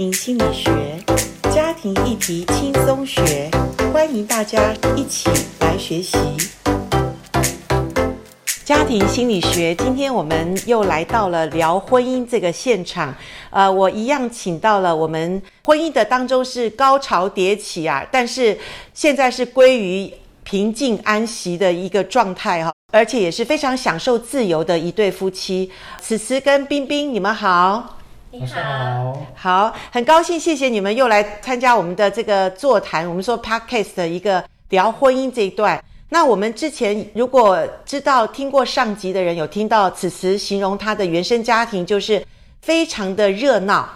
庭心理学，家庭议题轻松学，欢迎大家一起来学习。家庭心理学，今天我们又来到了聊婚姻这个现场。呃，我一样请到了我们婚姻的当中是高潮迭起啊，但是现在是归于平静安息的一个状态哈，而且也是非常享受自由的一对夫妻。此时跟冰冰，你们好。你好，好，很高兴，谢谢你们又来参加我们的这个座谈。我们说 Podcast 的一个聊婚姻这一段。那我们之前如果知道听过上集的人，有听到此慈形容他的原生家庭就是非常的热闹，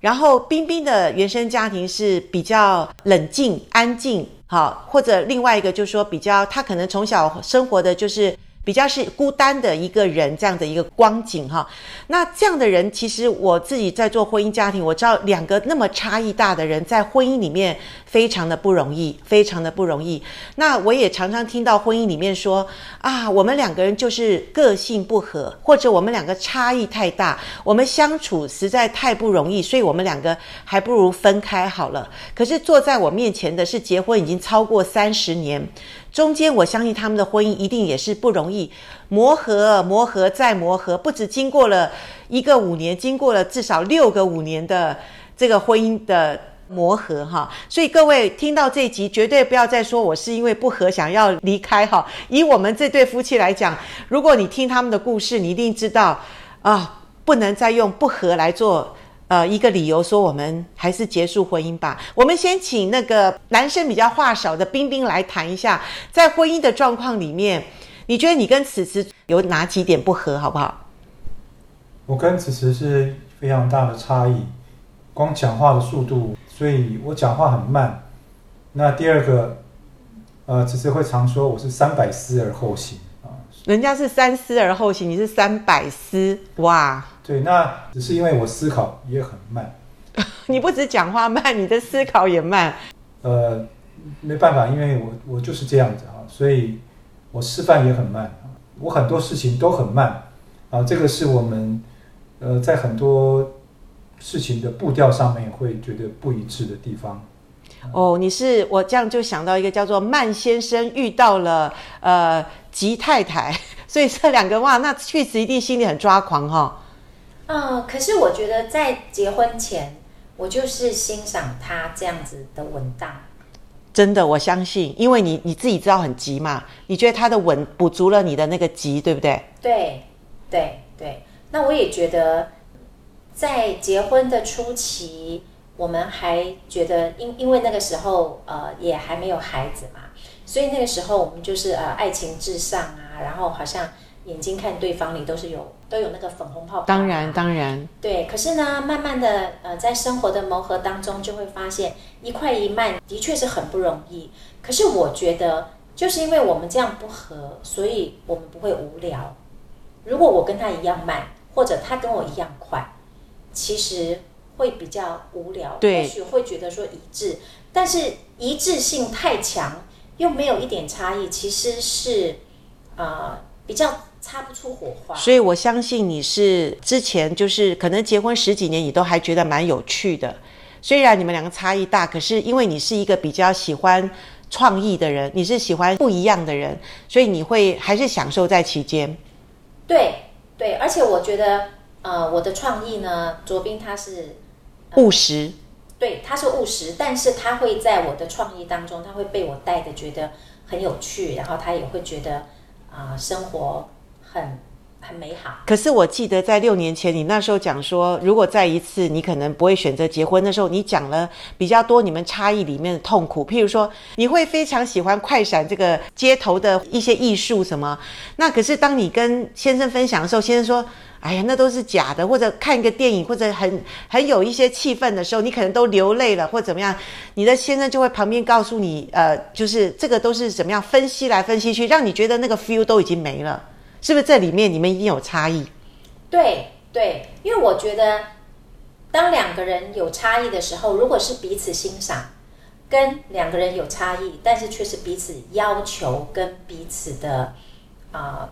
然后冰冰的原生家庭是比较冷静安静，好，或者另外一个就是说比较他可能从小生活的就是。比较是孤单的一个人，这样的一个光景哈。那这样的人，其实我自己在做婚姻家庭，我知道两个那么差异大的人，在婚姻里面非常的不容易，非常的不容易。那我也常常听到婚姻里面说啊，我们两个人就是个性不合，或者我们两个差异太大，我们相处实在太不容易，所以我们两个还不如分开好了。可是坐在我面前的是结婚已经超过三十年。中间，我相信他们的婚姻一定也是不容易，磨合、磨合再磨合，不止经过了一个五年，经过了至少六个五年的这个婚姻的磨合哈。所以各位听到这集，绝对不要再说我是因为不合想要离开哈。以我们这对夫妻来讲，如果你听他们的故事，你一定知道啊，不能再用不合来做。呃，一个理由说我们还是结束婚姻吧。我们先请那个男生比较话少的冰冰来谈一下，在婚姻的状况里面，你觉得你跟此慈有哪几点不合，好不好？我跟此慈是非常大的差异，光讲话的速度，所以我讲话很慢。那第二个，呃，此慈会常说我是三百思而后行啊，人家是三思而后行，你是三百思，哇！对，那只是因为我思考也很慢。你不止讲话慢，你的思考也慢。呃，没办法，因为我我就是这样子啊，所以我吃饭也很慢，我很多事情都很慢啊。这个是我们呃在很多事情的步调上面会觉得不一致的地方。哦，你是我这样就想到一个叫做慢先生遇到了呃吉太太，所以这两个哇，那确实一定心里很抓狂哈、哦。嗯，可是我觉得在结婚前，我就是欣赏他这样子的稳当。真的，我相信，因为你你自己知道很急嘛，你觉得他的稳补足了你的那个急，对不对？对，对，对。那我也觉得，在结婚的初期，我们还觉得因，因因为那个时候呃也还没有孩子嘛，所以那个时候我们就是呃爱情至上啊，然后好像。眼睛看对方你都是有都有那个粉红泡泡。当然当然。对，可是呢，慢慢的呃，在生活的磨合当中，就会发现一快一慢的确是很不容易。可是我觉得，就是因为我们这样不合，所以我们不会无聊。如果我跟他一样慢，或者他跟我一样快，其实会比较无聊。对。或许会觉得说一致，但是一致性太强，又没有一点差异，其实是啊、呃、比较。擦不出火花，所以我相信你是之前就是可能结婚十几年，你都还觉得蛮有趣的。虽然你们两个差异大，可是因为你是一个比较喜欢创意的人，你是喜欢不一样的人，所以你会还是享受在其间。对对，而且我觉得，呃，我的创意呢，卓斌他是、呃、务实，对，他是务实，但是他会在我的创意当中，他会被我带的觉得很有趣，然后他也会觉得啊、呃，生活。很很美好。可是我记得在六年前，你那时候讲说，如果再一次，你可能不会选择结婚。那时候你讲了比较多你们差异里面的痛苦，譬如说你会非常喜欢快闪这个街头的一些艺术什么。那可是当你跟先生分享的时候，先生说：“哎呀，那都是假的。”或者看一个电影，或者很很有一些气氛的时候，你可能都流泪了，或怎么样。你的先生就会旁边告诉你，呃，就是这个都是怎么样分析来分析去，让你觉得那个 feel 都已经没了。是不是这里面你们一定有差异？对对，因为我觉得，当两个人有差异的时候，如果是彼此欣赏，跟两个人有差异，但是却是彼此要求跟彼此的啊、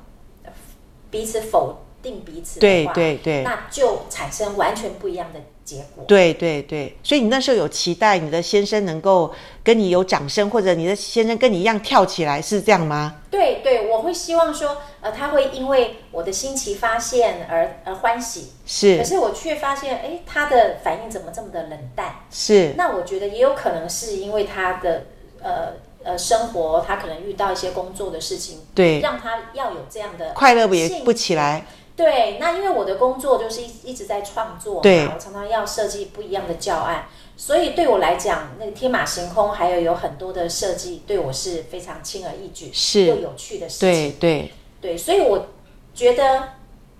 彼此否定彼此的话，对对对，那就产生完全不一样的结果。对对对，所以你那时候有期待你的先生能够跟你有掌声，或者你的先生跟你一样跳起来，是这样吗？对对，我会希望说，呃，他会因为我的新奇发现而而欢喜。是，可是我却发现，哎，他的反应怎么这么的冷淡？是，那我觉得也有可能是因为他的呃呃生活，他可能遇到一些工作的事情，对，让他要有这样的快乐不也不起来。对，那因为我的工作就是一一直在创作，对，我常常要设计不一样的教案，所以对我来讲，那个天马行空，还有有很多的设计，对我是非常轻而易举，是又有趣的事情。对对对，所以我觉得，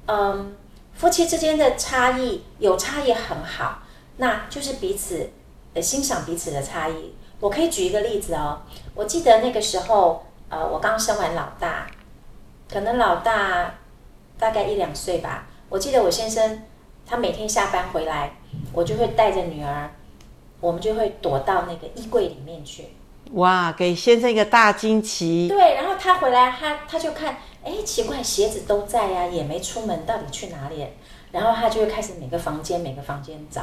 嗯，夫妻之间的差异有差异很好，那就是彼此呃欣赏彼此的差异。我可以举一个例子哦，我记得那个时候，呃，我刚生完老大，可能老大。大概一两岁吧，我记得我先生，他每天下班回来，我就会带着女儿，我们就会躲到那个衣柜里面去。哇，给先生一个大惊奇。对，然后他回来，他他就看，哎，奇怪，鞋子都在呀，也没出门，到底去哪里？然后他就会开始每个房间每个房间找。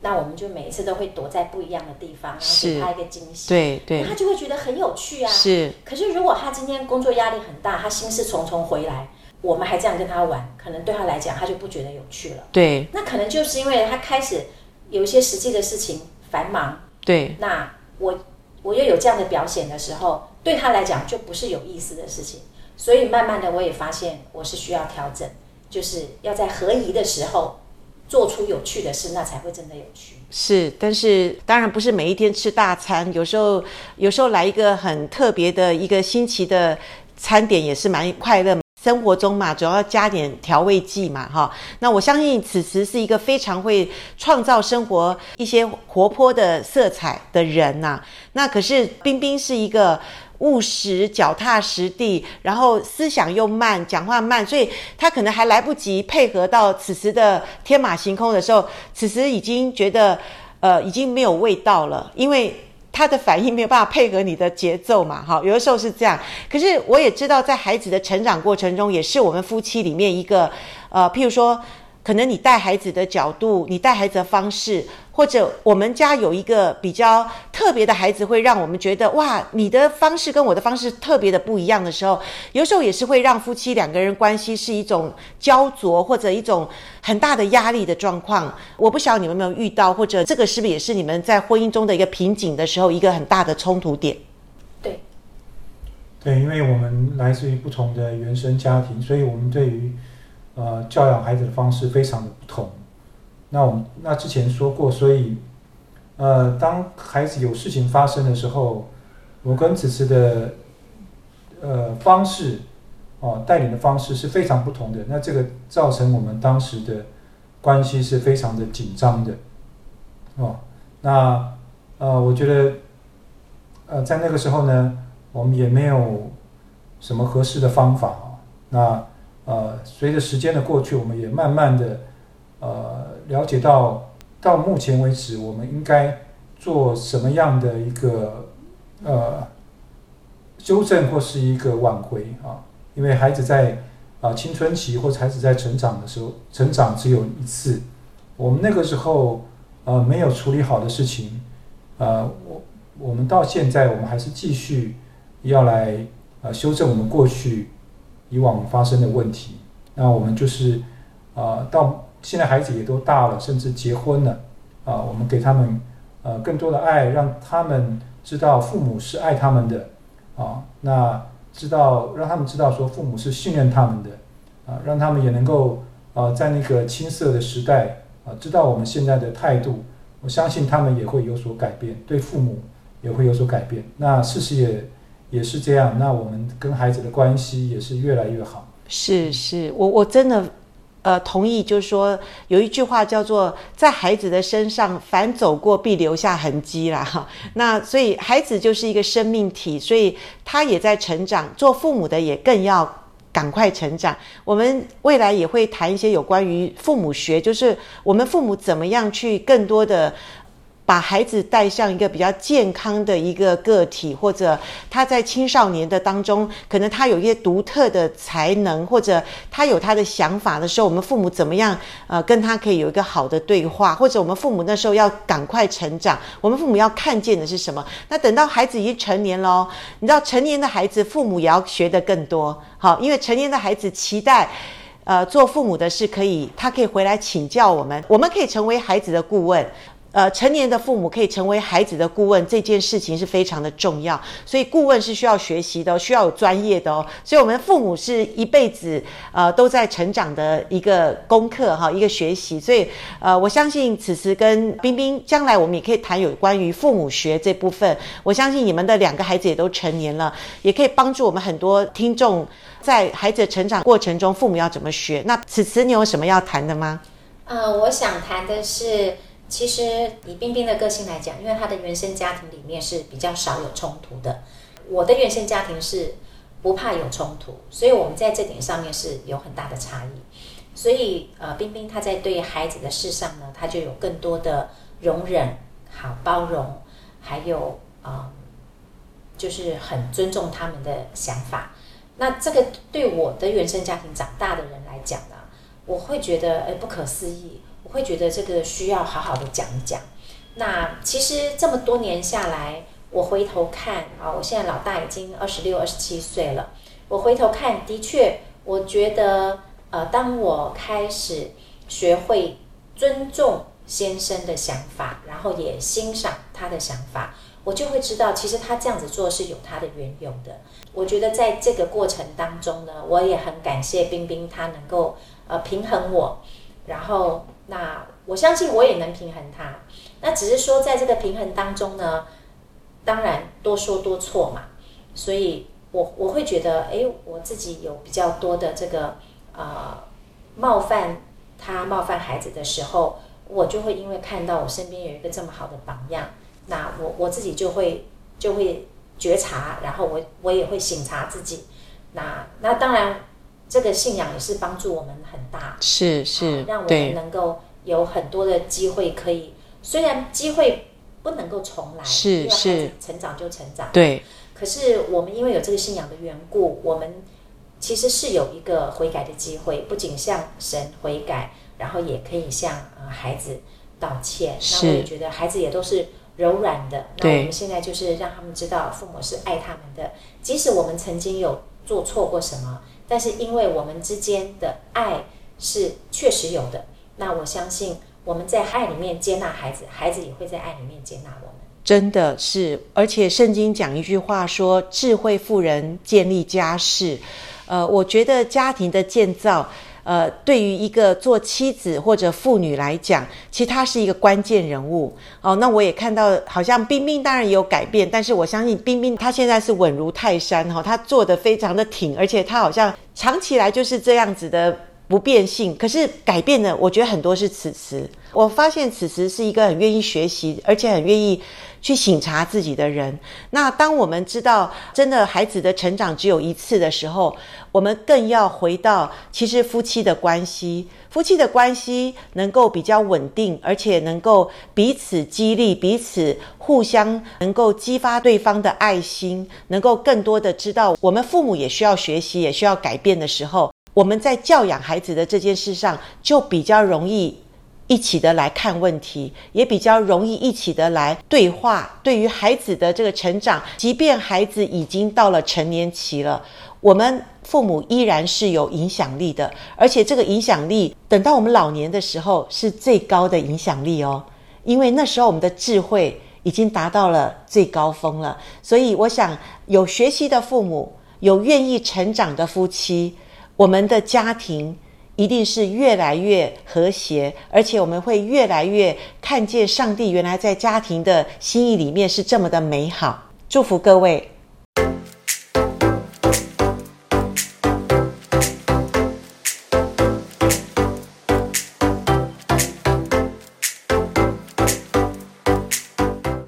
那我们就每一次都会躲在不一样的地方，然后给他一个惊喜。对对，他就会觉得很有趣啊。是。可是如果他今天工作压力很大，他心事重重回来。我们还这样跟他玩，可能对他来讲，他就不觉得有趣了。对，那可能就是因为他开始有一些实际的事情繁忙。对，那我我又有这样的表现的时候，对他来讲就不是有意思的事情。所以慢慢的，我也发现我是需要调整，就是要在合宜的时候做出有趣的事，那才会真的有趣。是，但是当然不是每一天吃大餐，有时候有时候来一个很特别的一个新奇的餐点，也是蛮快乐。生活中嘛，主要加点调味剂嘛，哈。那我相信此时是一个非常会创造生活一些活泼的色彩的人呐、那可是冰冰是一个务实、脚踏实地，然后思想又慢，讲话慢，所以他可能还来不及配合到此时的天马行空的时候，此时已经觉得呃已经没有味道了，因为。他的反应没有办法配合你的节奏嘛？哈，有的时候是这样。可是我也知道，在孩子的成长过程中，也是我们夫妻里面一个，呃，譬如说。可能你带孩子的角度，你带孩子的方式，或者我们家有一个比较特别的孩子，会让我们觉得哇，你的方式跟我的方式特别的不一样的时候，有时候也是会让夫妻两个人关系是一种焦灼或者一种很大的压力的状况。我不晓得你们有没有遇到，或者这个是不是也是你们在婚姻中的一个瓶颈的时候，一个很大的冲突点？对，对，因为我们来自于不同的原生家庭，所以我们对于。呃，教养孩子的方式非常的不同。那我们那之前说过，所以，呃，当孩子有事情发生的时候，我跟子慈的呃方式，哦、带领的方式是非常不同的。那这个造成我们当时的关系是非常的紧张的。哦，那呃，我觉得，呃，在那个时候呢，我们也没有什么合适的方法。那呃，随着时间的过去，我们也慢慢的，呃，了解到，到目前为止，我们应该做什么样的一个呃纠正或是一个挽回啊？因为孩子在啊、青春期或者孩子在成长的时候，成长只有一次，我们那个时候呃没有处理好的事情，呃，我我们到现在，我们还是继续要来呃修正我们过去。以往发生的问题，那我们就是，啊、呃，到现在孩子也都大了，甚至结婚了，啊、我们给他们，呃，更多的爱，让他们知道父母是爱他们的，啊、那知道让他们知道说父母是信任他们的，啊、让他们也能够，啊、呃，在那个青涩的时代，啊、知道我们现在的态度，我相信他们也会有所改变，对父母也会有所改变。那事实也。也是这样，那我们跟孩子的关系也是越来越好。是是，我我真的，呃，同意，就是说有一句话叫做“在孩子的身上，凡走过必留下痕迹”啦。哈，那所以孩子就是一个生命体，所以他也在成长。做父母的也更要赶快成长。我们未来也会谈一些有关于父母学，就是我们父母怎么样去更多的。把孩子带向一个比较健康的一个个体，或者他在青少年的当中，可能他有一些独特的才能，或者他有他的想法的时候，我们父母怎么样呃跟他可以有一个好的对话，或者我们父母那时候要赶快成长，我们父母要看见的是什么？那等到孩子已经成年了，你知道成年的孩子，父母也要学得更多，好，因为成年的孩子期待。呃，做父母的是可以，他可以回来请教我们，我们可以成为孩子的顾问。呃，成年的父母可以成为孩子的顾问，这件事情是非常的重要。所以，顾问是需要学习的，需要有专业的哦。所以，我们父母是一辈子呃都在成长的一个功课哈，一个学习。所以，呃，我相信此时跟冰冰将来我们也可以谈有关于父母学这部分。我相信你们的两个孩子也都成年了，也可以帮助我们很多听众在孩子成长过程中，父母要怎么学。那此时你有什么要谈的吗？呃，我想谈的是。其实以彬彬的个性来讲，因为他的原生家庭里面是比较少有冲突的。我的原生家庭是不怕有冲突，所以我们在这点上面是有很大的差异。所以呃，彬彬他在对孩子的事上呢，他就有更多的容忍、好包容，还有啊、就是很尊重他们的想法。那这个对我的原生家庭长大的人来讲呢，我会觉得诶不可思议。我会觉得这个需要好好的讲一讲。那其实这么多年下来，我回头看啊，我现在老大已经二十六、二十七岁了。我回头看，的确，我觉得呃，当我开始学会尊重先生的想法，然后也欣赏他的想法，我就会知道，其实他这样子做是有他的缘由的。我觉得在这个过程当中呢，我也很感谢冰冰，他能够呃平衡我，然后。那我相信我也能平衡他，那只是说在这个平衡当中呢，当然多说多错嘛，所以我我会觉得，哎，我自己有比较多的这个呃冒犯他冒犯孩子的时候，我就会因为看到我身边有一个这么好的榜样，那我我自己就会就会觉察，然后我我也会省察自己，那那当然。这个信仰也是帮助我们很大，是是，让我们能够有很多的机会可以，虽然机会不能够重来，是是，成长就成长，对。可是我们因为有这个信仰的缘故，我们其实是有一个悔改的机会，不仅向神悔改，然后也可以向呃孩子道歉。那我也觉得孩子也都是柔软的。那我们现在就是让他们知道父母是爱他们的，即使我们曾经有做错过什么。但是，因为我们之间的爱是确实有的，那我相信我们在爱里面接纳孩子，孩子也会在爱里面接纳我们。真的是，而且圣经讲一句话说：“智慧妇人建立家室。”呃，我觉得家庭的建造。呃，对于一个做妻子或者妇女来讲，其实她是一个关键人物哦。那我也看到，好像冰冰当然也有改变，但是我相信冰冰她现在是稳如泰山哈、她，做得非常的挺，而且她好像长期来就是这样子的。不变性，可是改变的，我觉得很多是此时。我发现此时是一个很愿意学习，而且很愿意去省察自己的人。那当我们知道，真的孩子的成长只有一次的时候，我们更要回到其实夫妻的关系，夫妻的关系能够比较稳定，而且能够彼此激励，彼此互相能够激发对方的爱心，能够更多的知道我们父母也需要学习，也需要改变的时候。我们在教养孩子的这件事上，就比较容易一起的来看问题，也比较容易一起的来对话。对于孩子的这个成长，即便孩子已经到了成年期了，我们父母依然是有影响力的，而且这个影响力等到我们老年的时候是最高的影响力哦，因为那时候我们的智慧已经达到了最高峰了。所以，我想有学习的父母，有愿意成长的夫妻。我们的家庭一定是越来越和谐，而且我们会越来越看见上帝原来在家庭的心意里面是这么的美好。祝福各位。